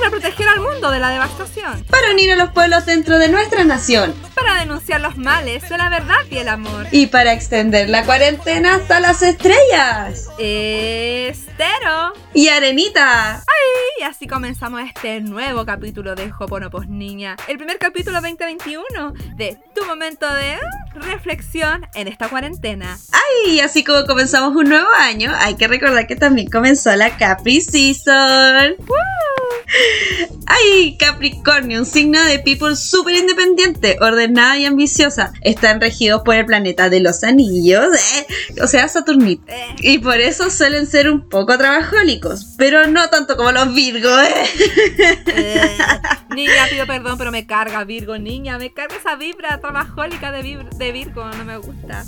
Para proteger al mundo de la devastación. Para unir a los pueblos dentro de nuestra nación. Para denunciar los males de la verdad y el amor. Y para extender la cuarentena hasta las estrellas. Estero. Y Arenita. ¡Ay! Y así comenzamos este nuevo capítulo de Joponopos Niña. El primer capítulo 2021 de Tu Momento de Reflexión en esta cuarentena. ¡Ay! Y así como comenzamos un nuevo año, hay que recordar que también comenzó la Capri Season. ¡Ay! Capricornio, un signo de people súper independiente, ordenada y ambiciosa. Están regidos por el planeta de los anillos, ¿eh? o sea, Saturnito. Eh. Y por eso suelen ser un poco trabajólicos, pero no tanto como los Virgos. ¿eh? Niña, pido perdón, pero me carga Virgo, niña. Me carga esa vibra trabajólica de, Vir- de Virgo, no me gusta.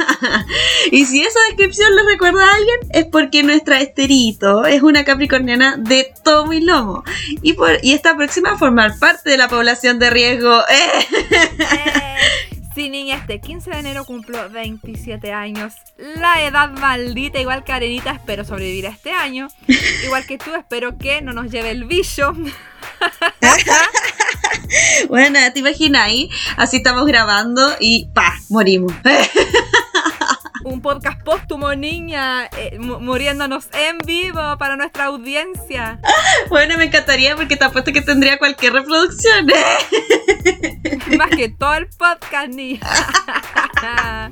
y si esa descripción le recuerda a alguien, es porque nuestra Esterito es una capricorniana de tomo y lomo. Y, por, y está próxima a formar parte de la población de riesgo. ¡Eh! Eh, Sí, niña, este 15 de enero cumplo 27 años. La edad maldita, igual que Arenita, espero sobrevivir a este año. Igual que tú, espero que no nos lleve el bicho. Bueno, te imaginas ahí, así estamos grabando y ¡pa! morimos. Un podcast póstumo, niña, eh, mu- muriéndonos en vivo para nuestra audiencia. Bueno, me encantaría porque te apuesto que tendría cualquier reproducción. Más que todo el podcast, niña.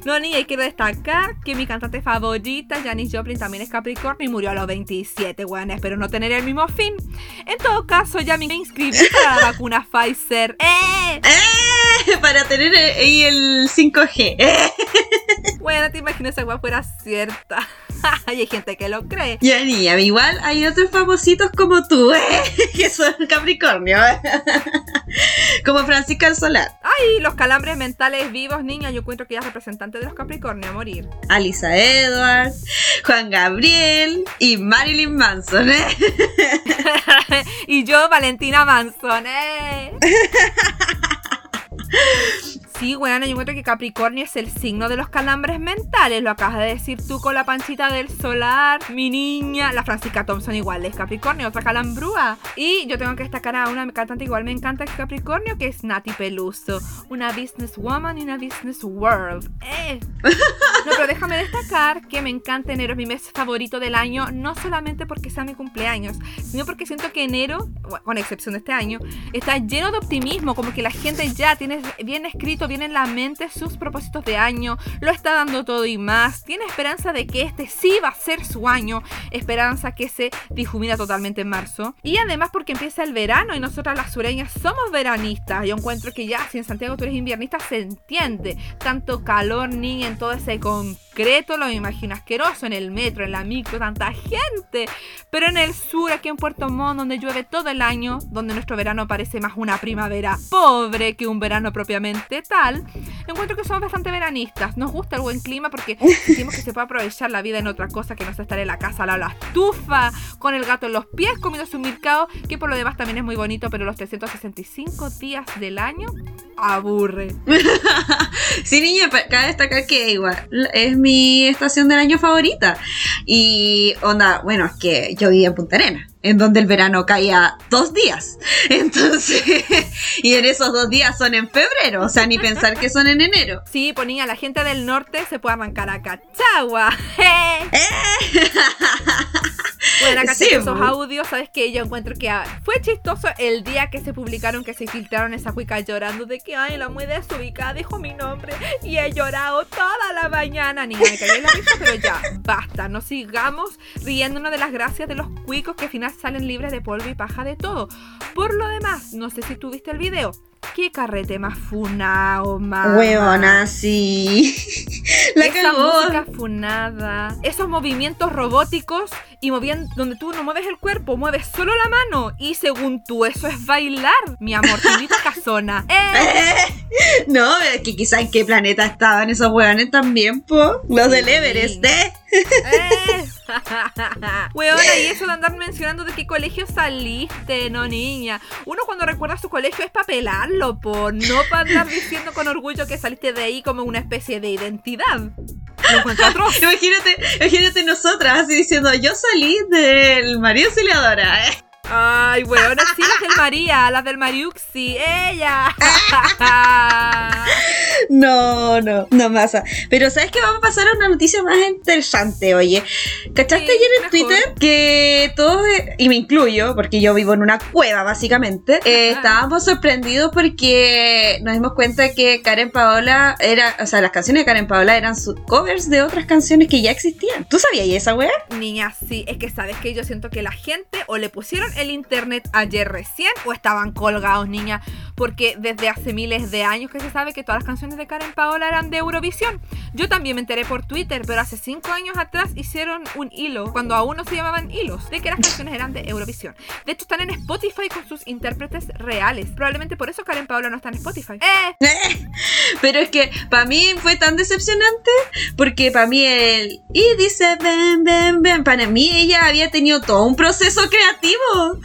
No, niña, y quiero destacar que mi cantante favorita, Janis Joplin, también es Capricornio y murió a los 27, bueno, espero no tener el mismo fin. En todo caso, ya me inscribí para la vacuna Pfizer. ¡Eh! ¡Eh! Para tener ahí el 5G. ¡Eh! Bueno, te imaginas esa weá fuera cierta. y hay gente que lo cree. Ya, niña, igual hay otros famositos como tú, ¿eh? que son Capricornio. ¿eh? como Francisca el Solar, Ay, los calambres mentales vivos, niña, yo encuentro que ella es representante de los Capricornio a morir. Alisa Edwards, Juan Gabriel y Marilyn Manson. ¿eh? y yo, Valentina Manson, ¿eh? Sí, bueno, yo encuentro que Capricornio es el signo de los calambres mentales. Lo acabas de decir tú con la panchita del solar. Mi niña, la Francisca Thompson igual es Capricornio, otra calambrúa. Y yo tengo que destacar a una cantante igual me encanta Capricornio, que es Nati Peluso. Una businesswoman y una business world. ¡Eh! No, pero déjame destacar que me encanta enero, es mi mes favorito del año, no solamente porque sea mi cumpleaños, sino porque siento que enero, con excepción de este año, está lleno de optimismo, como que la gente ya tiene bien escrito, bien en la mente sus propósitos de año, lo está dando todo y más, tiene esperanza de que este sí va a ser su año, esperanza que se difumina totalmente en marzo, y además porque empieza el verano y nosotras las sureñas somos veranistas, yo encuentro que ya si en Santiago tú eres inviernista se entiende, tanto calor ni en todo ese concreto, lo imagino asqueroso, en el metro, en la micro, tanta gente, pero en el sur, aquí en Puerto Montt, donde llueve todo el año, donde nuestro verano parece más una primavera pobre que un verano propiamente tal, encuentro que somos bastante veranistas. Nos gusta el buen clima porque sentimos que se puede aprovechar la vida en otra cosa que no es estar en la casa de la estufa, con el gato en los pies, comiendo su mercado, que por lo demás también es muy bonito, pero los 365 días del año aburre. Sí, niña, cabe destacar que igual es mi estación del año favorita. Y onda, bueno, es que yo vivía en Punta Arena, en donde el verano caía dos días. Entonces, y en esos dos días son en febrero, o sea, ni pensar que son en enero. Sí, ponía la gente del norte se puede arrancar a Cachagua. Bueno, acá Sí, esos audios, ¿sabes qué? Yo encuentro que ah, fue chistoso el día que se publicaron, que se filtraron esa cuica llorando de que, ay, la muy desubicada dijo mi nombre y he llorado toda la mañana. Niña, me cagué en la risa, pero ya, basta. No sigamos riéndonos de las gracias de los cuicos que al final salen libres de polvo y paja de todo. Por lo demás, no sé si tuviste el video. ¿Qué carrete más funao, mamá? Huevona, sí. La Esa cagó. música funada, esos movimientos robóticos y moviendo donde tú no mueves el cuerpo, mueves solo la mano y según tú eso es bailar, mi amor, te invito a casona. ¡Eh! No, es que quizá en qué planeta estaban esos hueones también, po. Los del Everest, ¿eh? ¡Eh! Weona, y eso de andar mencionando de qué colegio saliste, no niña. Uno cuando recuerda su colegio es para pelarlo, po, no para andar diciendo con orgullo que saliste de ahí como una especie de identidad. Imagínate, imagínate nosotras así diciendo, yo salí del María Auxiliadora, ¿eh? Ay, bueno, sí, las del María, las del Mariuxi, ella. No, no, no pasa. Pero ¿sabes qué? Vamos a pasar a una noticia más interesante, oye. ¿Cachaste Sí, ayer en mejor. Twitter que todos, eh, y me incluyo, porque yo vivo en una cueva básicamente, eh, estábamos sorprendidos porque nos dimos cuenta que Karen Paola era, o sea, las canciones de Karen Paola eran sus covers de otras canciones que ya existían. ¿Tú sabías esa wea? Niña, sí, es que sabes que yo siento que la gente o le pusieron el internet ayer recién o estaban colgados, niña, porque desde hace miles de años que se sabe que todas las canciones de Karen Paola eran de Eurovisión. Yo también me enteré por Twitter, pero hace cinco años atrás hicieron un hilo, cuando aún no se llamaban hilos, de que las canciones eran de Eurovisión. De hecho, están en Spotify con sus intérpretes reales. Probablemente por eso Karen Paola no está en Spotify. ¡Eh! Pero es que para mí fue tan decepcionante porque para mí el y dice ven ven ven para mí ella había tenido todo un proceso creativo.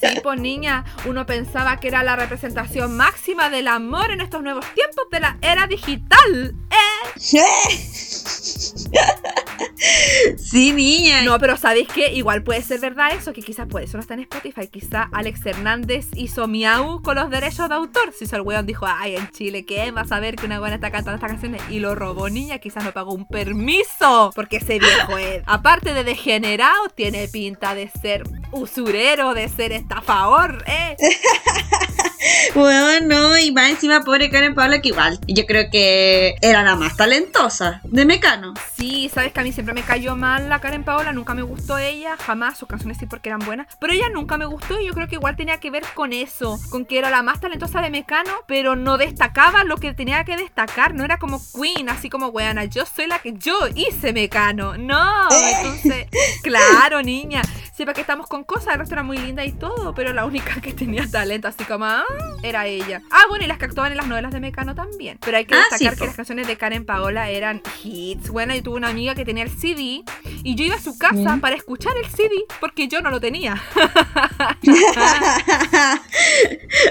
Sí, pues niña, uno pensaba que era la representación máxima del amor en estos nuevos tiempos de la era digital. ¡Eh! Sí, niña. No, pero ¿sabéis qué? Igual puede ser verdad eso, que quizás por eso no está en Spotify. Quizá Alex Hernández hizo miau con los derechos de autor. Si el weón dijo, ay, en Chile, ¿qué? Vas a ver que una buena está cantando estas canciones y lo robó, niña. Quizás no pagó un permiso. Porque ese viejo es, aparte de degenerado, tiene pinta de ser usurero, de ser estafador, ¿eh? Bueno, no, y más encima pobre Karen Paola que igual yo creo que era la más talentosa de Mecano. Sí, sabes que a mí siempre me cayó mal la Karen Paola, nunca me gustó ella, jamás, sus canciones sí porque eran buenas, pero ella nunca me gustó y yo creo que igual tenía que ver con eso, con que era la más talentosa de Mecano, pero no destacaba lo que tenía que destacar, no era como Queen, así como weana, yo soy la que yo hice Mecano, no, entonces, claro, niña, sepa que estamos con cosas, el resto era muy linda y todo, pero la única que tenía talento, así como, ah, era ella. Ah, bueno, y las que actuaban en las novelas de Mecano también, pero hay que Ah, destacar sí, que las canciones de Karen Paola eran hits. Bueno, yo tuve una amiga que tenía el CD y yo iba a su casa para escuchar el CD porque yo no lo tenía.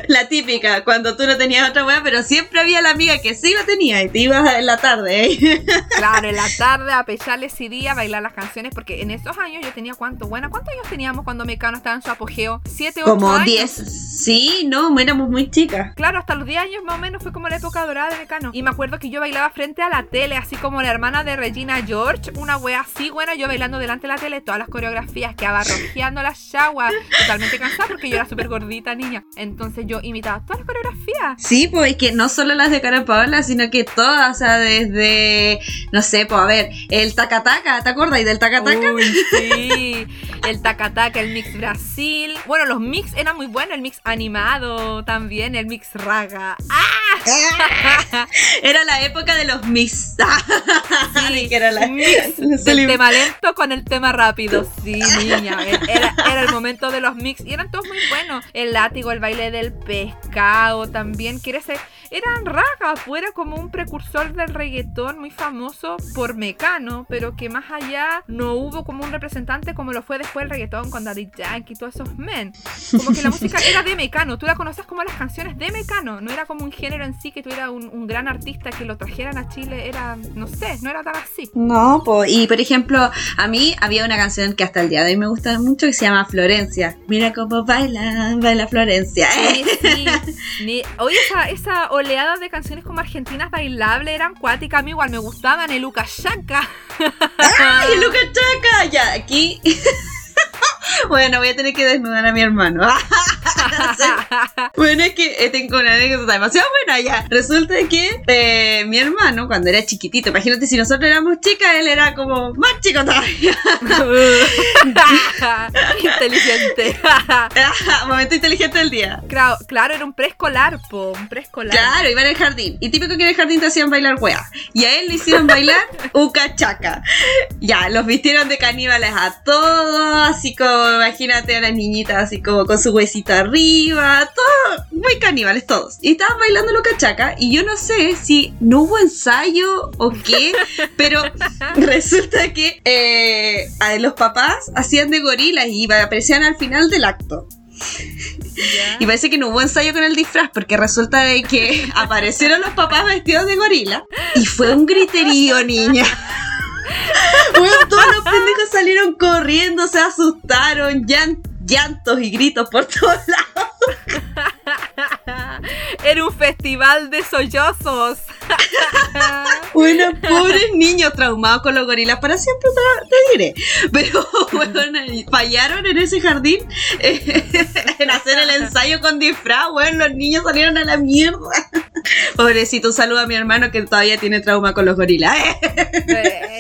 la típica, cuando tú no tenías otra wea, pero siempre había la amiga que sí la tenía y te ibas en la tarde, ¿eh? claro, en la tarde a pecharle CD, a bailar las canciones porque en esos años yo tenía cuánto, bueno, ¿cuántos años teníamos cuando Mecano estaba en su apogeo? ¿Siete, ocho Como años? 10. Sí, no, éramos muy chicas. Claro, hasta los 10 años más o menos fue como la época dorada de Mecano. Y me acuerdo que yo bailaba frente a la tele, así como la hermana de Regina George, una wea así buena, yo bailando delante de la tele, todas las coreografías, quedaba rojeando las chaguas, totalmente cansada porque yo era súper gordita niña. Entonces yo imitaba todas las coreografías. Sí, pues es que no solo las de Karen Paola, sino que todas, o sea, desde, no sé, pues a ver, el tacataca, ¿te acuerdas? ¿Y del tacataca? Uy, sí. El tacataca, el mix Brasil. Bueno, los mix eran muy buenos, el mix animado también, el mix raga. ¡Ah! Era la época de los mix. Sí, que era la... Mix del tema lento con el tema rápido. Sí, niña. Era, era el momento de los mix. Y eran todos muy buenos. El látigo, el baile del pescado también. Quiere ser. Eran ragas. Fuera como un precursor del reggaetón muy famoso por Mecano. Pero que más allá no hubo como un representante como lo fue después el reggaetón con Daddy Yankee y todos esos men. Como que la música era de Mecano. Tú la conoces como las canciones de Mecano. No era como un género en sí que tuviera un, un gran artista que lo trajeran a Chile. Era, no sé, no era tan así. No, pues, y por ejemplo, a mí había una canción que hasta el día de hoy me gusta mucho que se llama Florencia. Mira cómo baila, baila Florencia. Sí, sí. Ni- Oye, esa, esa oleada de canciones como argentinas bailables eran cuáticas. A mí igual me gustaban. El Lucas Shaka. ¡Ay, Lucas Chaca! Ya, aquí. bueno, voy a tener que desnudar a mi hermano. Bueno, es que eh, tengo una anécdota demasiado buena ya. Resulta que eh, mi hermano, cuando era chiquitito, imagínate si nosotros éramos chicas, él era como más chico todavía. Inteligente. Momento inteligente del día. claro, claro, era un preescolar, po. Un preescolar. Claro, iba en el jardín. Y típico que en el jardín te hacían bailar wea. Y a él le hicieron bailar ucachaca. Ya, los vistieron de caníbales a todos, así como, imagínate a las niñitas así como con su huesito arriba, todo, muy caníbales todos. Y estaban bailando el ucachaca y yo no sé si no hubo ensayo o qué, pero resulta que eh, los papás hacían de gorilas y aparecían al final del acto. Y parece que no hubo ensayo con el disfraz, porque resulta de que aparecieron los papás vestidos de gorila y fue un griterío, niña. Bueno, todos los pendejos salieron corriendo, se asustaron, llan- llantos y gritos por todos lados. Era un festival de sollozos. Bueno, pobres niños traumados con los gorilas para siempre te, te diré. Pero bueno, fallaron en ese jardín eh, en hacer el ensayo con disfraz. Bueno, los niños salieron a la mierda. Pobrecito, un saludo a mi hermano que todavía tiene trauma con los gorilas. Eh,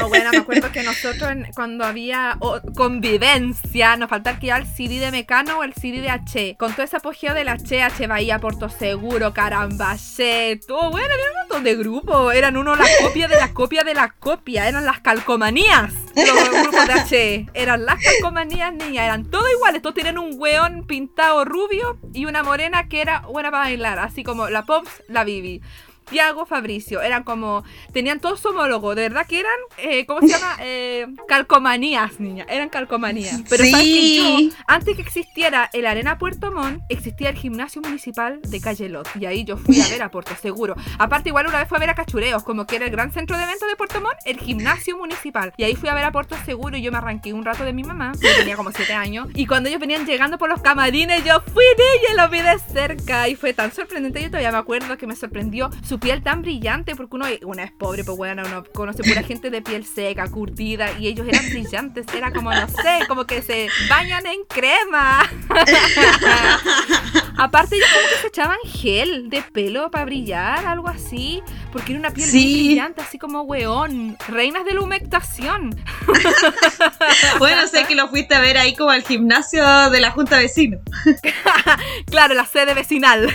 no, bueno, me acuerdo que nosotros cuando había convivencia, nos faltaba ya el CD de Mecano o el CD de H. Con todo ese apogeo del H, H Bahía, Porto Seguro, Carambaché, todo, bueno, había un montón de grupos. Eran uno la copia de la copia de la copia, eran las calcomanías. Los grupos de H. Eran las calcomanías, niñas, eran todos iguales. Todos tenían un weón pintado rubio y una morena que era buena para bailar, así como la Pops, la Bibi. Tiago, Fabricio, eran como, tenían todos su homólogo, de verdad que eran, eh, ¿cómo se llama? Eh, calcomanías, niña, eran calcomanías. Pero Sí. sabes que yo, antes que existiera el Arena Puerto Montt, existía el gimnasio municipal de Calle Lot, y ahí yo fui a ver a Puerto Seguro. Aparte, igual una vez fui a ver a Cachureos, como que era el gran centro de eventos de Puerto Montt, el gimnasio municipal. Y ahí fui a ver a Puerto Seguro y yo me arranqué un rato de mi mamá, yo tenía como 7 años, y cuando ellos venían llegando por los camarines, yo fui de ella y los vi de cerca, y fue tan sorprendente, yo todavía me acuerdo que me sorprendió su piel tan brillante, porque uno, uno es pobre, pues bueno, uno conoce pura gente de piel seca, curtida, y ellos eran brillantes, era como, no sé, como que se bañan en crema. Aparte ellos como que se echaban gel de pelo para brillar, algo así, porque era una piel muy brillante, así como weón, reinas de la humectación. Bueno, sé que lo fuiste a ver ahí como al gimnasio de la Junta Vecino. Claro, la sede vecinal.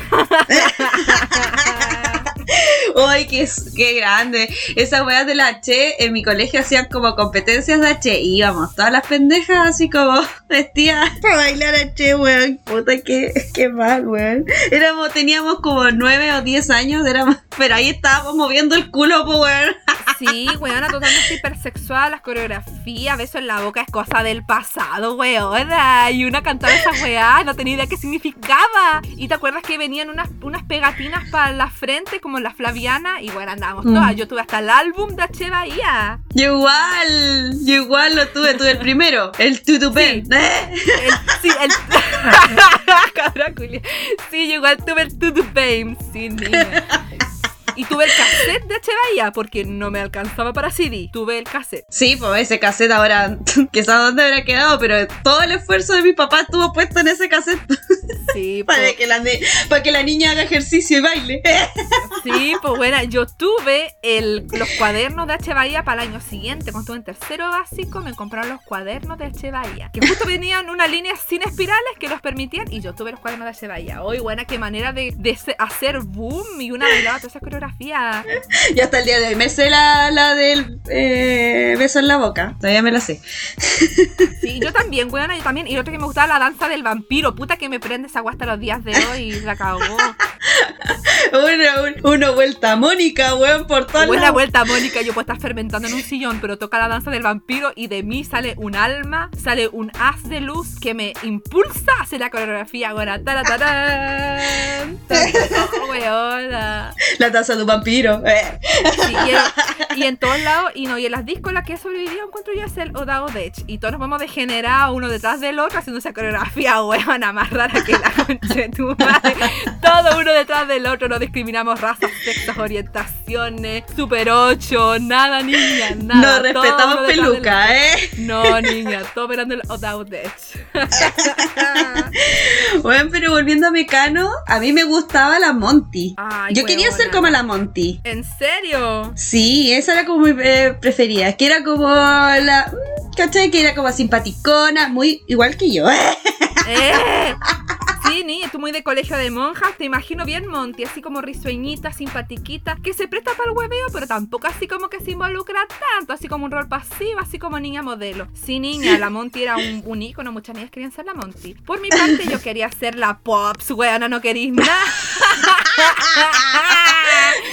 ¡Ay, qué, qué grande! Esas weas de la H en mi colegio hacían como competencias de H y íbamos todas las pendejas así como vestidas para bailar H, weón. Puta, qué, qué mal, weón. Éramos, teníamos como nueve o diez años, éramos, pero ahí estábamos moviendo el culo, weón. Sí, weona, totalmente hipersexual, las coreografías, beso en la boca es cosa del pasado, weona. Y una cantaba esa weá, no tenía idea qué significaba. Y te acuerdas que venían unas, unas pegatinas para la frente, como la Flaviana, y bueno, andábamos Mm. todas. Yo tuve hasta el álbum de H. Bahía. Yo igual, yo igual lo tuve, tuve el primero, el tutupén. El- sí, el. Cabra culia. Sí, yo igual tuve el Tutu Fame, sí, niña. Y tuve el cassette de. Bahía, porque no me alcanzaba para CD. Tuve el cassette. Sí, pues ese cassette ahora, que sabe dónde habrá quedado, pero todo el esfuerzo de mi papá estuvo puesto en ese cassette Sí, para po. que la, ne- para que la niña haga ejercicio y baile. Sí, pues bueno, yo tuve el, los cuadernos de H. Bahía para el año siguiente. Cuando estuve en tercero básico, me compraron los cuadernos de H. Bahía. Que justo venían una línea sin espirales que los permitían. Y yo tuve los cuadernos de H. Bahía. Hoy, buena, qué manera de, de hacer boom. Y una bailaba toda esa coreografía. Y hasta el día de hoy me sé la, la del eh, beso en la boca. Todavía me la sé. Sí, yo también, buena, yo también. Y otro que me gustaba la danza del vampiro. Puta que me prende esa guasta los días de hoy. Y la cagó. Una, un- una vuelta Mónica, weón, por todas las vuelta, Mónica. Yo puedo estar fermentando en un sillón, pero toca la danza del vampiro y de mí sale un alma, sale un haz de luz que me impulsa a hacer la coreografía. Ahora, taratarán, la taza de un vampiro. eh. Sí, y, en, y en todos lados, y no, y en las discos la que he sobrevivido encuentro yo es el Odao Dech. Y todos nos vamos degenerar uno detrás del otro haciendo esa coreografía weona más rara que la concha de tu madre. Todo uno detrás del otro, no discriminamos razas, sexos, orientaciones, super 8, nada niña, nada. No respetamos del peluca, eh. No, niña, todo mirando el Dech. Bueno, pero volviendo a Mecano, a mí me gustaba la Monty. Ay, Yo quería ser como la Monty. ¿En serio? Sí, esa era como mi eh, preferida. Es que era como la. mm, ¿Cachai? Que era como simpaticona, muy igual que yo. ¡Eh! Sí, ni tú muy de colegio de monjas, te imagino bien Monty, así como risueñita, simpatiquita, que se presta para el hueveo, pero tampoco así como que se involucra tanto, así como un rol pasivo, así como niña modelo. Sí, niña, la Monty era un, un ícono, muchas niñas querían ser la Monty. Por mi parte, yo quería ser la Pops, weona, no querís nada.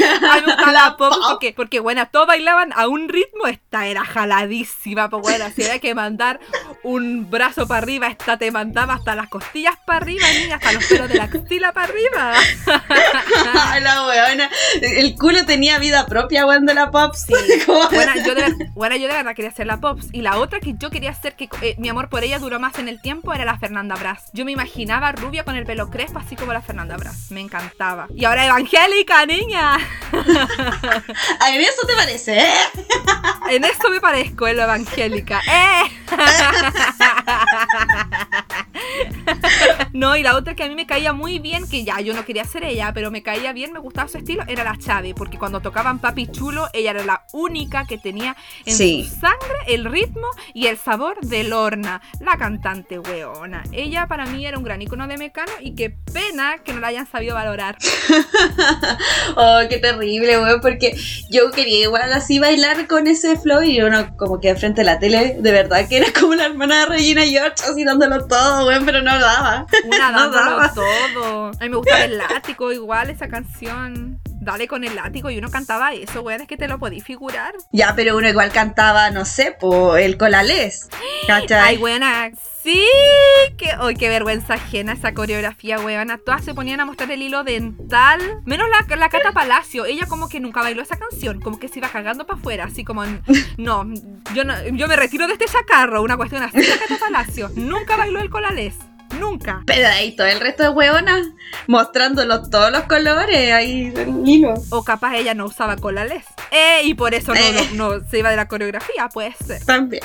A mí me gustaba La la pop pop. porque, porque, bueno, todos bailaban a un ritmo, esta era jaladísima, pues bueno, si había que mandar un brazo para arriba, esta te mandaba hasta las costillas para arriba, niña, hasta los pelos de la axila para arriba. la weona. El culo tenía vida propia cuando la pop. Sí. Bueno, yo de, ver- bueno, yo de verdad quería ser la Pops. Y la otra que yo quería hacer, que eh, mi amor por ella duró más en el tiempo, era la Fernanda Brás. Yo me imaginaba rubia con el pelo crespo, así como la Fernanda Brás. Me encantaba. Y ahora evangélica, niña. A mí eso te parece, ¿eh? En esto me parezco, en lo evangélica. ¡Eh! No, y la otra que a mí me caía muy bien, que ya yo no quería ser ella, pero me caía bien, me gustaba su estilo, era la Chave, porque cuando tocaban Papi Chulo, ella era la única que tenía en Sí. su sangre el ritmo y el sabor de Lorna, la cantante weona. Ella para mí era un gran icono de Mecano y qué pena que no la hayan sabido valorar. Oh, qué terrible, weón, porque yo quería igual así bailar con ese flow y uno como que frente a la tele, de verdad que era como la hermana de Regina George así dándolo todo, weón, pero no daba. Una No dándolo daba. todo. A mí me gustaba el látigo, igual esa canción. Dale con el látigo y uno cantaba eso, weón, es que te lo podí figurar. Ya, pero uno igual cantaba, no sé, po, el colales, ¿cachai? Ay, buena. Sí, que hoy qué vergüenza ajena esa coreografía, weona. Todas se ponían a mostrar el hilo dental. Menos la, la Cata Palacio. Ella como que nunca bailó esa canción. Como que se iba cagando para afuera. Así como, no, yo no, yo me retiro de este chacarro. Una cuestión así de Cata Palacio. Nunca bailó el colalés. Nunca. Pero ahí todo el resto de hueonas mostrándolos todos los colores ahí del hilo. O capaz ella no usaba colales. Eh, y por eso no, Eh. no- no se iba de la coreografía, puede ser. También.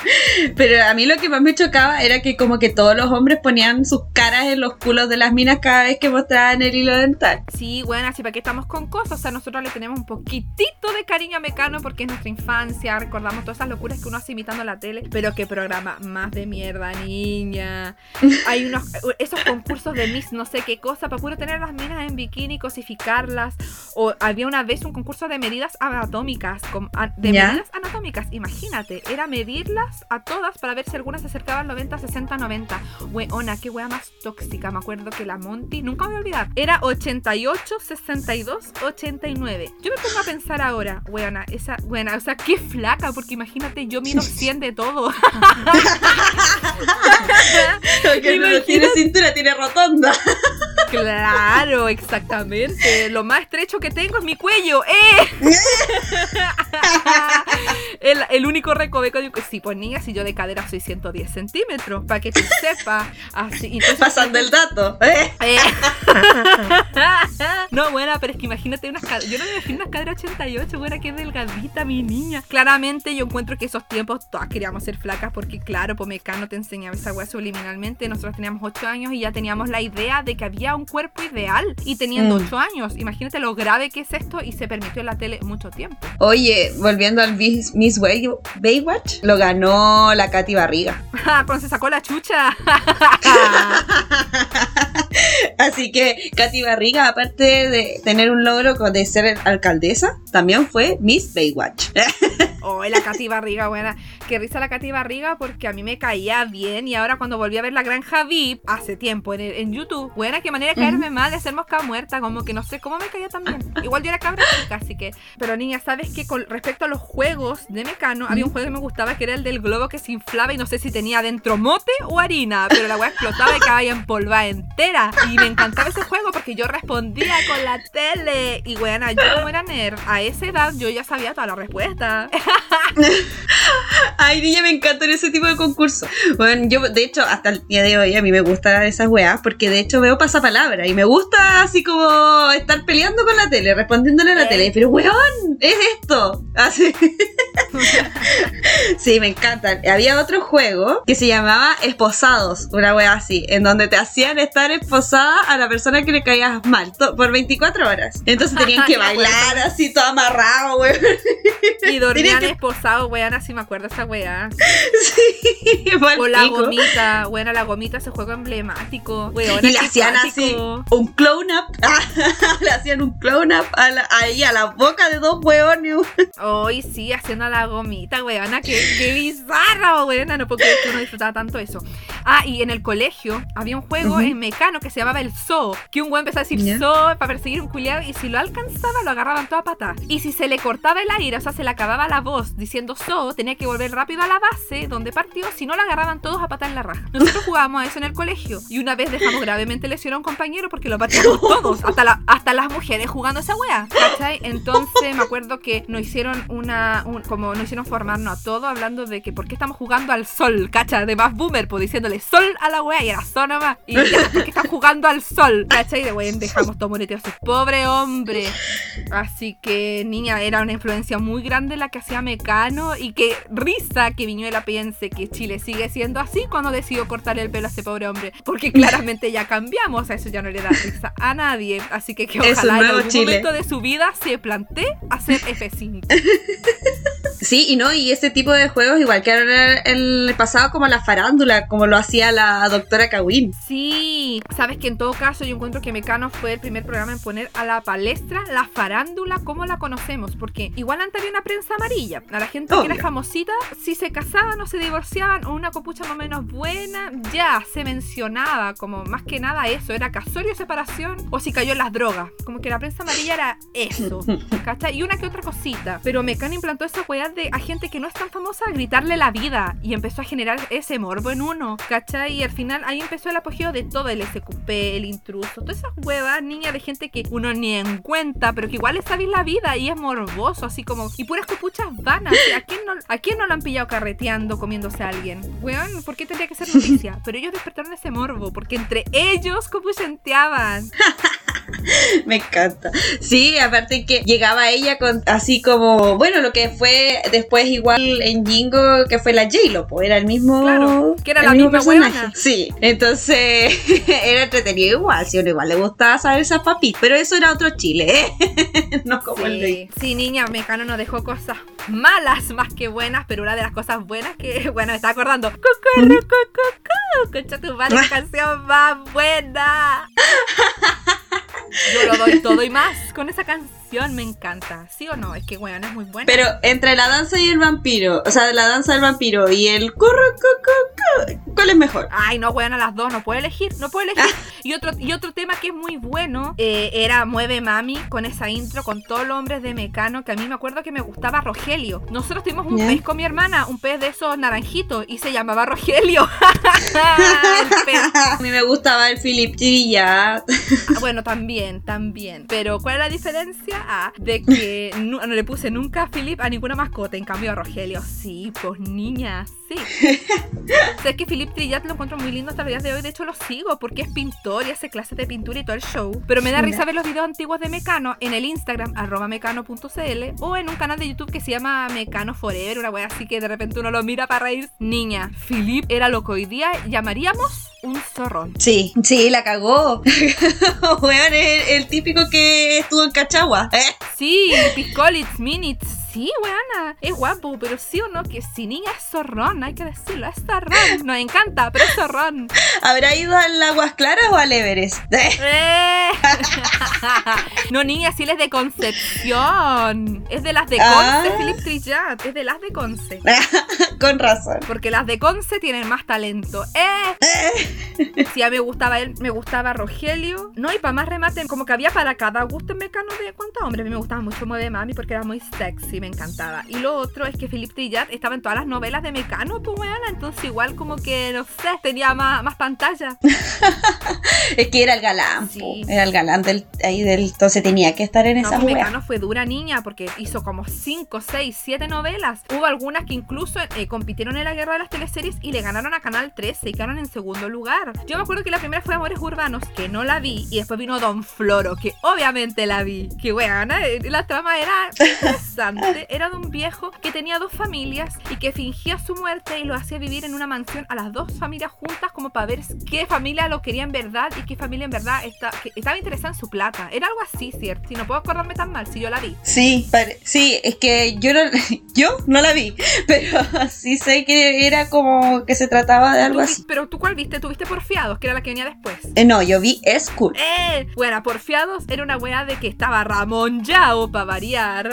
Pero a mí lo que más me chocaba era que como que todos los hombres ponían sus caras en los culos de las minas cada vez que mostraban el hilo dental. Sí, bueno, así para que estamos con cosas. O sea, nosotros le tenemos un poquitito de cariño a Mecano porque es nuestra infancia. Recordamos todas esas locuras que uno hace imitando la tele. Pero qué programa más de mierda, niña. Hay unos, esos concursos de Miss no sé qué cosa para puro tener las minas en bikini, cosificarlas. O había una vez un concurso de medidas anatómicas. De ¿Ya? medidas anatómicas, imagínate. Era medirlas a todas para ver si algunas se acercaban al 90, 60, 90. Weona, qué wea más tóxica. Me acuerdo que la Monty, nunca me voy a olvidar, era 88, 62, 89. Yo me pongo a pensar ahora, weona, esa, weona, o sea, qué flaca, porque imagínate, yo mido 100 de todo. No tiene cintura, tiene rotonda. Claro, exactamente. Lo más estrecho que tengo es mi cuello, ¡eh! el, el único recoveco, digo, sí, pues niña, si yo de cadera soy 110 centímetros, para que tú sepas. Así, entonces, Pasando el dato. ¿eh? Eh. no, buena, pero es que imagínate unas caderas. Yo no me imagino unas caderas 88, buena, qué delgadita mi niña. Claramente yo encuentro que esos tiempos todas queríamos ser flacas porque, claro, pues Mecano te enseñaba esa weá subliminalmente. Nosotros teníamos 8 años y ya teníamos la idea de que había un cuerpo ideal. Y teniendo Mm. 8 años, imagínate lo grave que es esto y se permitió en la tele mucho tiempo. Oye, volviendo al Miss Miss Bay- Baywatch, lo ganó la Katy Barriga. Cuando se sacó la chucha. Así que Katy Barriga, aparte de tener un logro de ser alcaldesa, también fue Miss Baywatch. Oh, la Katy Barriga, buena. Qué risa la Katy Barriga porque a mí me caía bien y ahora cuando volví a ver la Granja VIP hace tiempo en, el- en YouTube, buena, qué manera de caerme mal de ser mosca muerta, como que no sé cómo me caía tan bien. Igual yo era cabra chica, así que... Pero niña, ¿sabes que Con respecto a los juegos de Mecano, había un juego que me gustaba que era el del globo que se inflaba y no sé si tenía dentro mote o harina, pero la weá explotaba y caía empolvada entera. Y me encantaba ese juego porque yo respondía con la tele. Y buena, yo como era nerd, a esa edad yo ya sabía toda la respuesta. Ay, niña, me encantan ese tipo de concursos. Bueno, yo, de hecho, hasta el día de hoy a mí me gustan esas weas porque de hecho veo pasapalabra y me gusta así como estar peleando con la tele, respondiéndole a la Eh. tele. Pero, weón, es esto. Así. sí, me encantan. Había otro juego que se llamaba Esposados, una wea así, en donde te hacían estar esposada a la persona que le caías mal por 24 horas. Entonces tenían que bailar así todo amarrado, weón. Y dormían que- esposados, weón, así me acuerdo esa weá. Sí, O la gomita, weón, la gomita ese juego emblemático. Weón, Y le hacían así un clone up. le hacían un clone up a la- ahí a la boca de dos hueones. Hoy sí, haciendo a la gomita, weona. Qué, qué bizarra, weona. No puedo creer que uno disfrutaba tanto eso. Ah, y en el colegio había un juego en Mecano que se llamaba el Zoo. Que un güey empezó a decir. Zoo para perseguir un culiado y si lo alcanzaba lo agarraban toda pata. Y si se le cortaba el aire, o sea, se le acababa la voz diciendo Zoo, tenía que volver rápido a la base donde partió, si no lo agarraban todos a patar en la raja. Nosotros jugábamos a eso en el colegio y una vez dejamos gravemente lesionado a un compañero porque lo pateamos todos, hasta, la- hasta las mujeres jugando esa wea. ¿Cachai? Entonces me acuerdo que nos hicieron una, un- como nos hicieron formarnos a todos hablando de que por qué estamos jugando al sol, ¿cachai? De más boomer, pues diciéndole sol a la wea y era sol nomás. Y ya, ¿por qué están jugando al sol? ¿Cachai? De wea dejamos todo moreteado ese pobre hombre. Así que, niña, era una influencia muy grande la que hacía Mecano y que risa que Viñuela piense que Chile sigue siendo así cuando decidió cortar el pelo a ese pobre hombre. Porque claramente ya cambiamos, a eso ya no le da risa a nadie. Así que que ojalá en algún Chile. momento de su vida se plantee hacer F5. Sí, y no, y ese tipo de juegos igual que era el pasado como la farándula, como lo hacía la doctora Kawin. Sí, sabes que en todo caso yo encuentro que Mecano fue el primer programa en poner a la palestra la farándula como la conocemos, porque igual antes había una prensa amarilla. A la gente que Obvio. era famosita, si se casaban o se divorciaban o una copucha más o menos buena, ya se mencionaba como más que nada eso, era casorio separación o si cayó en las drogas. Como que la prensa amarilla era eso, ¿cachai? Y una que otra cosita. Pero Mecano implantó esa weá de a gente que no es tan famosa gritarle la vida y empezó a generar ese morbo en uno, ¿cachai? Y al final ahí empezó el apogeo de todo el SQP, el intruso, todas esas huevas, niña de gente que uno ni en cuenta, pero que igual es sabéis la vida y es morboso, así como, y puras copuchas vanas. ¿A quién, no, ¿A quién no lo han pillado carreteando, comiéndose a alguien? Weón, ¿por qué tendría que ser noticia? Pero ellos despertaron ese morbo, porque entre ellos copuchenteaban. Me encanta. Sí, aparte que llegaba ella con así como, bueno, lo que fue después igual en Jingo, que fue la J-Lo, era el mismo. Claro, que era el la mismo misma personaje. huevona. Sí, entonces era entretenido igual, si uno igual le gustaba saber esas papitas, pero eso era otro Chile, ¿eh? no como el de Sí, sí, niña, Mecano nos dejó cosas malas más que buenas, pero una de las cosas buenas que, bueno, me está acordando. ¡Cucurru, cucucú! Concha tu madre, canción más buena. Yo lo doy todo y más con esa canción, me encanta. ¿Sí o no? Es que, bueno, es muy buena. Pero entre la danza y el vampiro, o sea, la danza del vampiro y el curro, cu, cu, cu, ¿cuál es mejor? Ay, no, bueno, las dos, no puedo elegir, no puedo elegir. Y otro, y otro tema que es muy bueno eh, era Mueve Mami con esa intro, con todos los hombres de Mecano, que a mí me acuerdo que me gustaba Rogelio. Nosotros tuvimos un Ya. pez con mi hermana, un pez de esos naranjitos, y se llamaba Rogelio. El pez. A mí me gustaba el Philip Chirilla. Ah, Bueno, también, también. Pero ¿cuál es la diferencia? De que nu- no le puse nunca a Philip a ninguna mascota, en cambio a Rogelio, sí, pues niña, sí. o sea, es que Philip Trillat lo encuentro muy lindo hasta el día de hoy, de hecho lo sigo porque es pintor y hace clases de pintura y todo el show. Pero me da risa ver los videos antiguos de Mecano en el Instagram, arroba mecano.cl o en un canal de YouTube que se llama Mecano Forever, una wea así que de repente uno lo mira para reír. Niña, Philip era lo que hoy día llamaríamos un zorrón. Sí, sí, la cagó. Weón, es el, el típico que estuvo en Cachagua. ¿eh? Sí, Piscolits, Minutes. Sí, weana, es guapo, pero sí o no, que si niña es zorrón, hay que decirlo, es zorrón. Nos encanta, pero es zorrón. ¿Habrá ido al Aguas Claras o al Everest? ¿Eh? No, niña, sí, él es de Concepción. Es de las de Ah. Conce, Philip Trillat. Es de las de Conce. Con razón. Porque las de Conce tienen más talento. ¡Eh! Sí, a mí me gustaba él, me gustaba Rogelio. No, y para más remate, como que había para cada gusto en Mecano de cuántos hombres. A mí me gustaba mucho Mueve Mami porque era muy sexy, me encantaba. Y lo otro es que Philip Trillat estaba en todas las novelas de Mecano, pues bueno, entonces igual como que, no sé, tenía más, más pantalla. Es que era el galán, Sí. era el galán del, ahí del. Entonces tenía que estar en No, esa pues. Mecano fue dura niña porque hizo como 5, 6, 7 novelas. Hubo algunas que incluso eh, compitieron en la guerra de las teleseries y le ganaron a Canal 13 y quedaron en segundo lugar. Yo me acuerdo que la primera fue Amores Urbanos, que no la vi, y después vino Don Floro, que obviamente la vi. Que bueno, eh, la trama era interesante. Era de un viejo que tenía dos familias y que fingía su muerte y lo hacía vivir en una mansión a las dos familias juntas como para ver qué familia lo quería en verdad y qué familia en verdad está, que estaba interesada en su plata. Era algo así, ¿cierto? Si no puedo acordarme tan mal, si yo la vi. Sí, sí, es que yo no, yo no la vi, pero sí sé que era como que se trataba de algo así. Pero tú cuál viste? ¿Tuviste Porfiados, que era la que venía después? Eh, no, yo vi School. ¡Eh! Bueno, Porfiados era una wea de que estaba Ramón Yao, para variar.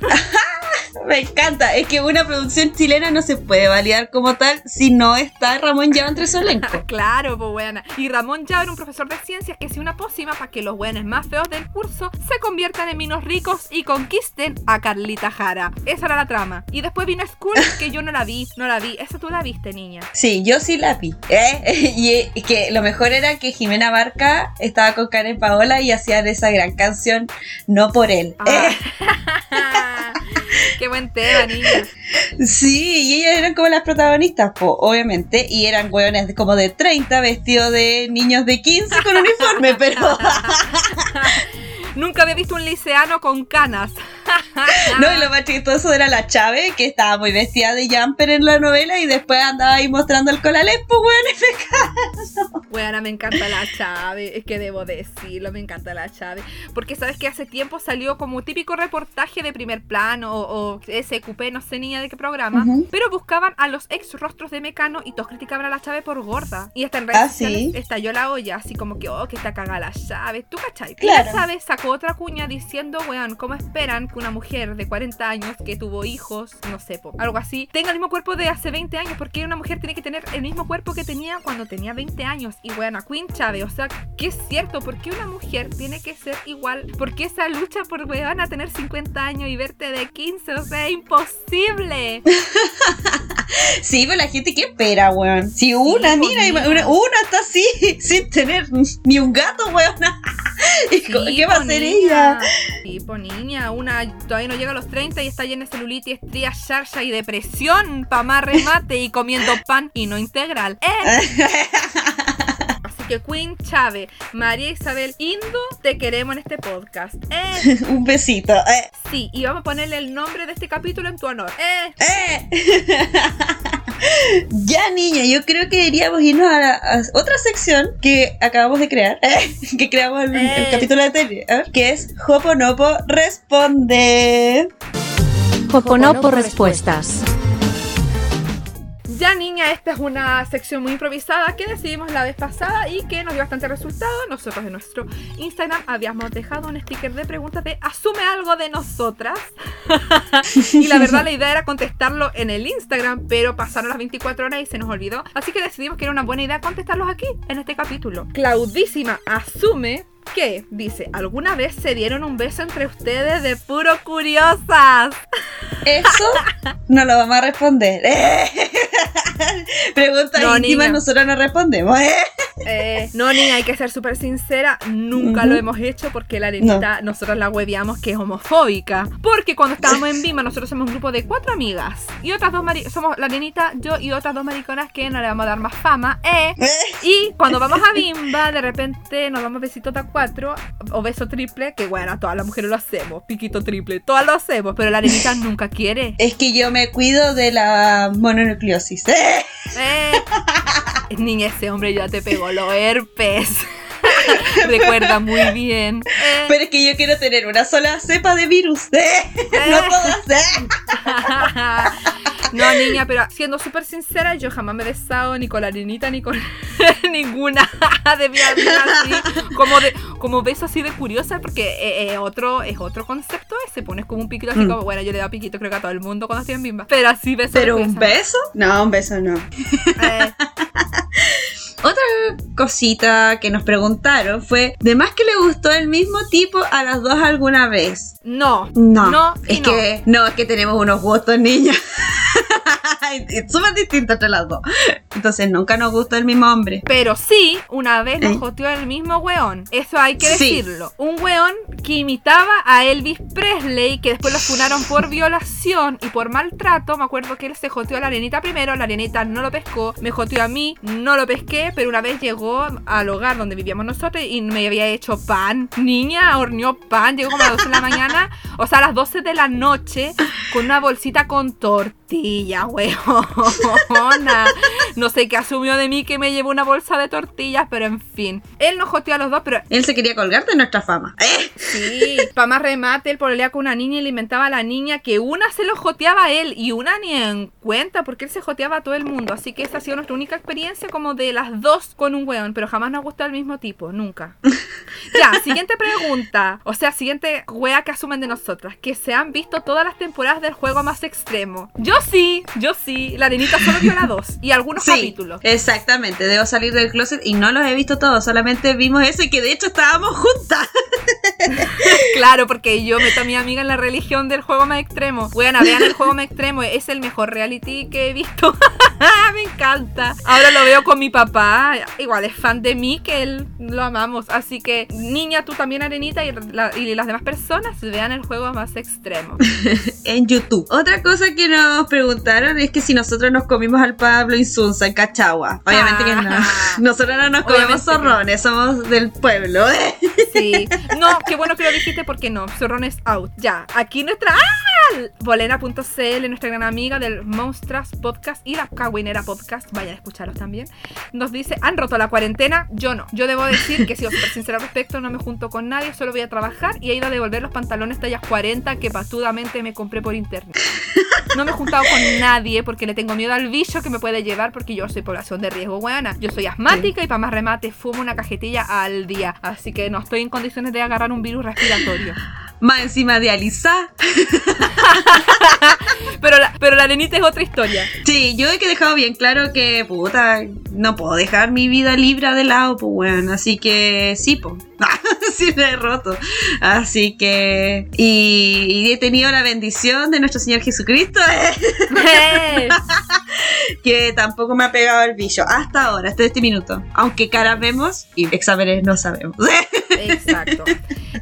Me encanta. Es que una producción chilena no se puede validar como tal si no está Ramón Llava entre su elenco. claro, pues buena. Y Ramón Llava era un profesor de ciencias que hacía una pócima para que los buenos más feos del curso se conviertan en minos ricos y conquisten a Carlita Jara. Esa era la trama. Y después vino School, que yo no la vi, no la vi. Esa tú la viste, niña. Sí, yo sí la vi. ¿eh? Y que lo mejor era que Jimena Barca estaba con Karen Paola y hacían esa gran canción No por él. Ah. ¿eh? Qué buen tema, niña. Sí, y ellas eran como las protagonistas, po, obviamente, y eran hueones como de 30 vestidos de niños de 15 con uniforme, pero... Nunca había visto un liceano con canas. no, y lo más chistoso era la Chave, que estaba muy vestida de jumper en la novela y después andaba ahí mostrando el colalés, pues weón, Bueno, me encanta la Chave, es que debo decirlo, me encanta la Chave. Porque sabes que hace tiempo salió como típico reportaje de primer plano o, SQP, no sé ni de qué programa, pero buscaban a los ex rostros de Mecano y todos criticaban a la Chave por gorda. Y hasta en redes ¿Ah, ¿sí? estalló la olla, así como que, oh, que está cagada la Chave. ¿Tú cachai? Claro. la Chave sacó otra cuña diciendo, weón, ¿cómo esperan que una mujer de 40 años que tuvo hijos, no sé, algo así, tenga el mismo cuerpo de hace 20 años? Porque una mujer tiene que tener el mismo cuerpo que tenía cuando tenía 20 años. Y weón, a Queen Chávez, o sea, que es cierto, ¿por qué una mujer tiene que ser igual? ¿Por qué esa lucha por weón a tener 50 años y verte de 15? O sea, es imposible. sí, pero la gente que espera, weón. Si una, mira, una, una, está así, sin tener ni un gato, weón. ¿Qué va a hacer ella? Sí, pues niña, una todavía no llega a los 30 y está llena de celulitis, estrías, charcha y depresión, pa' más remate y comiendo pan y no integral. ¡Eh! Que Queen Chávez, María Isabel Indo, te queremos en este podcast. ¡Eh! Un besito. Eh. Sí, y vamos a ponerle el nombre de este capítulo en tu honor. ¡Eh! ¡Eh! ya, niña, yo creo que deberíamos irnos a, la, a otra sección que acabamos de crear, eh, que creamos el, el capítulo anterior, que es Hoponopo Responde. Hoponopo Respuestas. Ya niña, esta es una sección muy improvisada que decidimos la vez pasada y que nos dio bastante resultado. Nosotros en nuestro Instagram habíamos dejado un sticker de preguntas de asume algo de nosotras. y la verdad la idea era contestarlo en el Instagram, pero pasaron las 24 horas y se nos olvidó. Así que decidimos que era una buena idea contestarlos aquí, en este capítulo. Claudísima asume que dice, ¿alguna vez se dieron un beso entre ustedes de puro curiosas? Eso no lo vamos a responder. Pregunta No, íntima, niña. nosotros no respondemos. ¿eh? Eh, no, niña, hay que ser súper sincera. Nunca lo Ujú. hemos hecho porque la arenita, nosotros la hueveamos que es homofóbica. Porque cuando estábamos en Bima, nosotros somos un grupo de cuatro amigas. Y otras dos somos la arenita, yo y otras dos mariconas que no le vamos a dar más fama. Eh. Y cuando vamos a Bimba, de repente nos damos besitos a cuatro o beso triple, que bueno, todas las mujeres lo hacemos, piquito triple, todas lo hacemos, pero la arenita nunca quiere. Es que yo me cuido de la mononucleosis. ¿eh? Eh, niña, ese hombre ya te pegó los herpes. Recuerda muy bien. Eh, Pero es que yo quiero tener una sola cepa de virus. ¿eh? No todas. No, niña, pero siendo súper sincera, yo jamás me he besado ni con la arenita ni con ninguna de mi vida así, como de, como beso así de curiosa, porque eh, eh, otro, es otro concepto ese, pones como un piquito así Mm. como, bueno, yo le doy piquito creo que a todo el mundo cuando estoy en bimba, pero así beso ¿Pero un beso? No, un beso no. Eh, Otra cosita que nos preguntaron fue, ¿de más que le gustó el mismo tipo a las dos alguna vez? no, No, no, es no. que no, es que tenemos unos gustos, niña. Es súper distinto entre las dos. Entonces nunca nos gustó el mismo hombre. Pero sí, una vez nos joteó el mismo weón. Eso hay que Sí. decirlo. Un weón que imitaba a Elvis Presley, que después lo funaron por violación y por maltrato. Me acuerdo que él se joteó a la arenita primero, la arenita no lo pescó, me joteó a mí, no lo pesqué, pero una vez llegó al hogar donde vivíamos nosotros y me había hecho pan. Niña, horneó pan, llegó como a las 12 de la mañana, o sea, a las 12 de la noche, con una bolsita con tortilla, weona. No sé qué asumió de mí que me llevó una bolsa de tortillas, pero en fin. Él nos joteó a los dos, pero Él se quería colgar de nuestra fama. ¡Eh! sí, para más remate, él pololea con una niña y le inventaba a la niña que una se lo joteaba a él y una ni en cuenta porque él se joteaba a todo el mundo. Así que esa ha sido nuestra única experiencia como de las dos con un weón, pero jamás nos gustó el mismo tipo, nunca. Ya, siguiente pregunta. O sea, siguiente wea que asumen de nosotras. Que se han visto todas las temporadas del juego más extremo. Yo sí, yo sí. La arenita solo vio la 2 y algunos Sí, capítulos. exactamente. Debo salir del closet y no los he visto todos. Solamente vimos ese que de hecho estábamos juntas. Claro, porque yo meto a mi amiga en la religión del juego más extremo. Bueno, vean el juego más extremo, es el mejor reality que he visto. Me encanta. Ahora lo veo con mi papá. Igual es fan de mí, que él lo amamos. Así que, niña, tú también, Arenita, y, la- y las demás personas vean el juego más extremo. en YouTube. Otra cosa que nos preguntaron es que si nosotros nos comimos al Pablo Insunza en Cachagua. Obviamente que no. Ah. Nosotros no nos comemos zorrones, somos del pueblo. Sí. No, qué bueno que lo dijiste porque no. Zorrones out. Ya. Aquí nuestra. ¡Ah! Bolena.cl, nuestra gran amiga del Monstras Podcast y la Cagüinera Podcast, vayan a escucharlos también, nos dice, ¿han roto la cuarentena? Yo no. Yo debo decir que sido súper sincera al respecto, no me junto con nadie, solo voy a trabajar y he ido a devolver los pantalones tallas 40 que patudamente me compré por internet. No me he juntado con nadie porque le tengo miedo al bicho que me puede llevar porque yo soy población de riesgo, buena. Yo soy asmática y para más remate fumo una cajetilla al día. Así que no estoy en condiciones de agarrar un virus respiratorio. Más encima de Alisa. Pero la, pero la es otra historia. Sí, yo he dejado bien claro que, puta, no puedo dejar mi vida libre de lado, pues, bueno. Así que sí, pues. sí, me he roto. Así que. Y, y he tenido la bendición de nuestro Señor Jesucristo, ¡Eh! que tampoco me ha pegado el bicho. Hasta ahora, hasta este minuto. Aunque caras vemos y exámenes no sabemos. Exacto.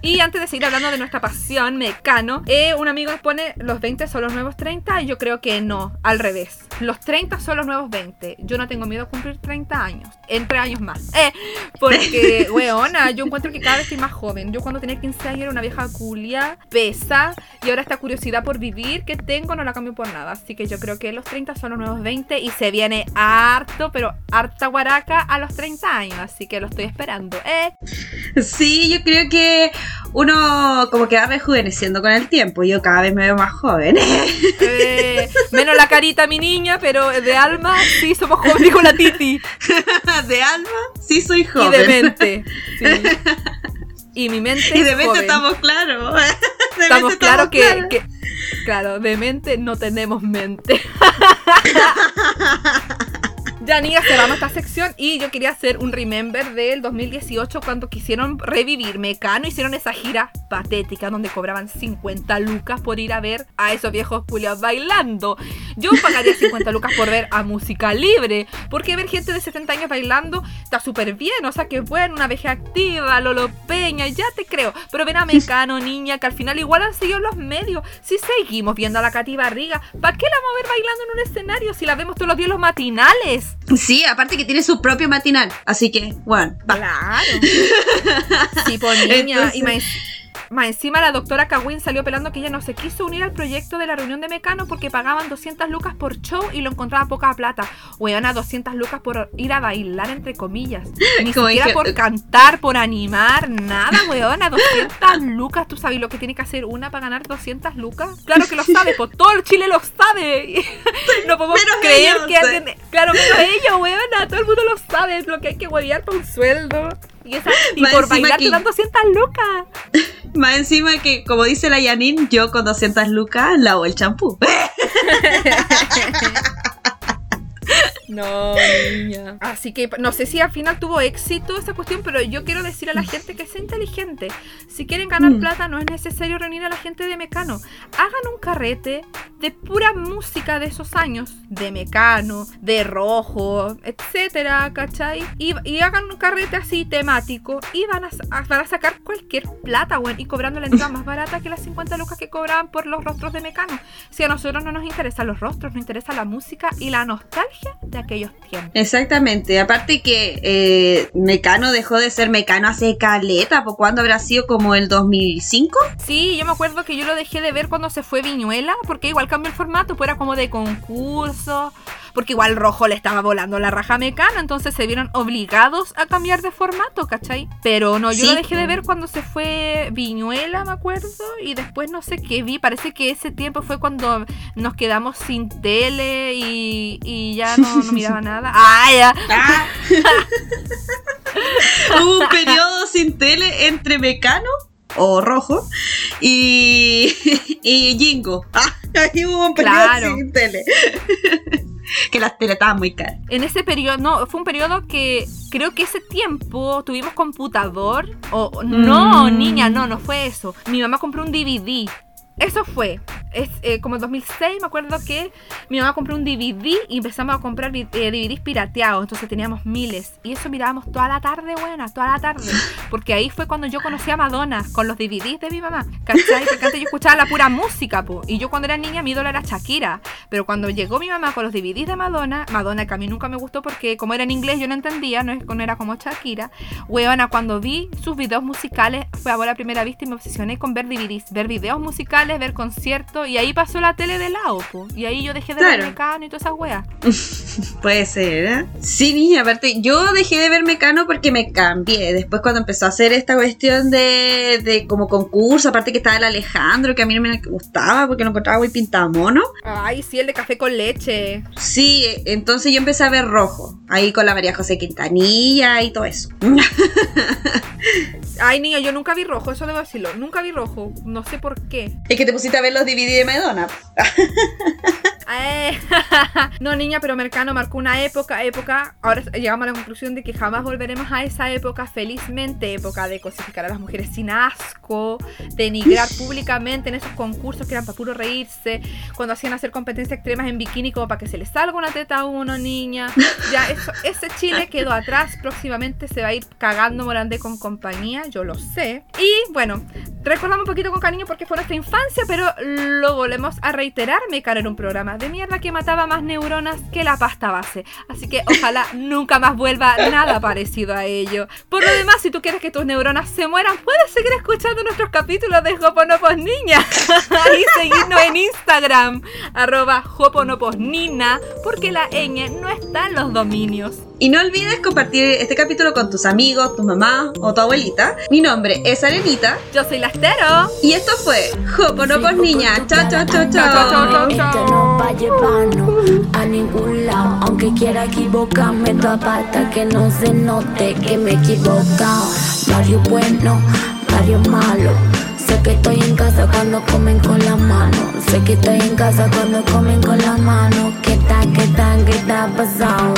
Y antes de seguir hablando de nuestra pasión, Mecano, eh, un amigo nos pone los 20 son los nuevos 30 y yo creo que no, al revés. Los 30 son los nuevos 20. Yo no tengo miedo a cumplir 30 años, entre años más. Eh, porque, weona, yo encuentro que cada vez estoy más joven. Yo cuando tenía 15 años era una vieja culia, pesa, y ahora esta curiosidad por vivir que tengo no la cambio por nada. Así que yo creo que los 30 son los nuevos 20 y se viene harto, pero harta guaraca a los 30 años. Así que lo estoy esperando. Eh, Sí, yo creo que uno como que va rejuveneciendo con el tiempo. Yo cada vez me veo más joven. Eh, menos la carita, mi niña, pero de alma sí somos jóvenes con la Titi. de alma, sí soy Y joven. de mente. sí. Y mi mente. Y de mente joven. estamos claros. Estamos claros que, claros. que- Claro, de mente no tenemos mente. Ya, niña, cerramos esta sección y yo quería hacer un remember del 2018 cuando quisieron revivir Mecano. Hicieron esa gira patética donde cobraban 50 lucas por ir a ver a esos viejos culiados bailando. Yo pagaría 50 lucas por ver a música libre, porque ver gente de 70 años bailando está súper bien. O sea, que bueno, una vejez activa, Lolo Peña, ya te creo. Pero ven a Mecano, niña, que al final igual han seguido los medios. Si seguimos viendo a la Katy Barriga, ¿para qué la vamos a ver bailando en un escenario si la vemos todos los días en los matinales? Sí, aparte que tiene su propio matinal. Así que, bueno, va. Claro. Sí, pues niña. Más, encima la doctora Kawin salió pelando que ella no se quiso unir al proyecto de la reunión de Mecano porque pagaban 200 lucas por show y lo encontraba poca plata. Weona, 200 lucas por ir a bailar, entre comillas. Ni Como siquiera dije- por cantar, por animar, nada, weona. 200 lucas. ¿Tú sabes lo que tiene que hacer una para ganar 200 lucas? Claro que lo sabe, pues todo el Chile lo sabe. no podemos Menos creer ellos, que alguien... Claro, menos ellos, weona. Todo el mundo lo sabe. Es lo que hay que huevear un sueldo. Y, esa, y por bailar que- te dan 200 lucas. Más encima que, como dice la Yanin, yo con 200 lucas lavo el champú. No, niña. Así que no sé si al final tuvo éxito esa cuestión, pero yo quiero decir a la gente que sea inteligente. Si quieren ganar Mm. plata, no es necesario reunir a la gente de Mecano. Hagan un carrete de pura música de esos años, de Mecano, de Rojo, etcétera, ¿cachai? Y, y hagan un carrete así temático y van a, van a sacar cualquier plata, güey, y cobrando la entrada más barata que las 50 lucas que cobraban por los rostros de Mecano. Si a nosotros no nos interesan los rostros, nos interesa la música y la nostalgia de aquellos tiempos. Exactamente. Aparte que eh, Mecano dejó de ser Mecano hace caleta. ¿Por cuándo habrá sido? ¿Como el 2005? Sí, yo me acuerdo que yo lo dejé de ver cuando se fue Viñuela, porque igual cambió el formato, pues era como de concurso, porque igual Rojo le estaba volando la raja Mecano, entonces se vieron obligados a cambiar de formato, ¿cachai? Pero no, yo Sí, lo dejé de ver cuando se fue Viñuela, me acuerdo, y después no sé qué vi, parece que ese tiempo fue cuando nos quedamos sin tele y, y ya no, no miraba nada. ¡Ah, ya! Hubo un periodo sin tele entre Mecano o Rojo y, y Jingo. Ah, Ahí hubo un periodo Claro. sin tele. que las tele estaban muy caras. En ese periodo, no, fue un periodo que creo que ese tiempo tuvimos computador. O no, Mm. niña, no, no fue eso. Mi mamá compró un DVD. Eso fue. Es eh, como en 2006, me acuerdo que mi mamá compró un DVD y empezamos a comprar vi- eh, DVDs pirateados. Entonces teníamos miles. Y eso mirábamos toda la tarde, buena, toda la tarde. Porque ahí fue cuando yo conocí a Madonna con los DVDs de mi mamá. ¿Cachai? Porque yo escuchaba la pura música, po. Y yo cuando era niña, mi ídolo era Shakira. Pero cuando llegó mi mamá con los DVDs de Madonna, Madonna que a mí nunca me gustó porque como era en inglés yo no entendía, no, era como Shakira. Weona, cuando vi sus videos musicales, fue a primera vista y me obsesioné con ver DVDs, ver videos musicales, ver conciertos, y ahí pasó la tele de lado, po. Y ahí yo dejé de ver. Mecano y todas esas weas. Puede ser, ¿eh? Sí, niña, aparte, yo dejé de ver Mecano porque me cambié. Después cuando empezó a hacer esta cuestión de, de como concurso, aparte que estaba el Alejandro, que a mí no me gustaba porque lo encontraba muy pintamono. Ay, sí, el de café con leche. Sí, entonces yo empecé a ver rojo, ahí con la María José Quintanilla y todo eso. Ay, niña, yo nunca vi rojo, eso debo decirlo. Nunca vi rojo, no sé por qué. Es que te pusiste a ver los DVD de Madonna. Eh, no, niña, pero Mercano marcó una época, época. Ahora llegamos a la conclusión de que jamás volveremos a esa época, felizmente, época de cosificar a las mujeres sin asco, denigrar públicamente en esos concursos que eran para puro reírse, cuando hacían hacer competencias extremas en bikini como para que se les salga una teta a uno, niña. Ya, eso, ese Chile quedó atrás, próximamente se va a ir cagando Morandé con compañía, yo lo sé. Y bueno, recordamos un poquito con cariño porque fue nuestra infancia, pero lo volvemos a reiterar. Mecano era un programa de mierda que mataba más neuronas que la pasta base. Así que ojalá nunca más vuelva nada parecido a ello. Por lo demás, si tú quieres que tus neuronas se mueran, puedes seguir escuchando nuestros capítulos de Hoponopos Niña. y seguirnos en Instagram, arroba Hoponoposnina, porque la ñ no está en los dominios. Y no olvides compartir este capítulo con tus amigos, tu mamá o tu abuelita. Mi nombre es Arenita Yo soy Lastero. y esto fue Hoponopos Niña. Chao, chao, chao, Chao. Esto no va a llevarnos a ningún lado. Aunque quiera equivocarme, tu aparta que no se note que me he equivocado. Varios buenos, varios malos. Sé que estoy en casa cuando comen con la mano. Sé que estoy en casa cuando comen con la mano. ¿Qué tal, qué tal, qué tal pasado?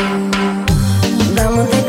Vamos de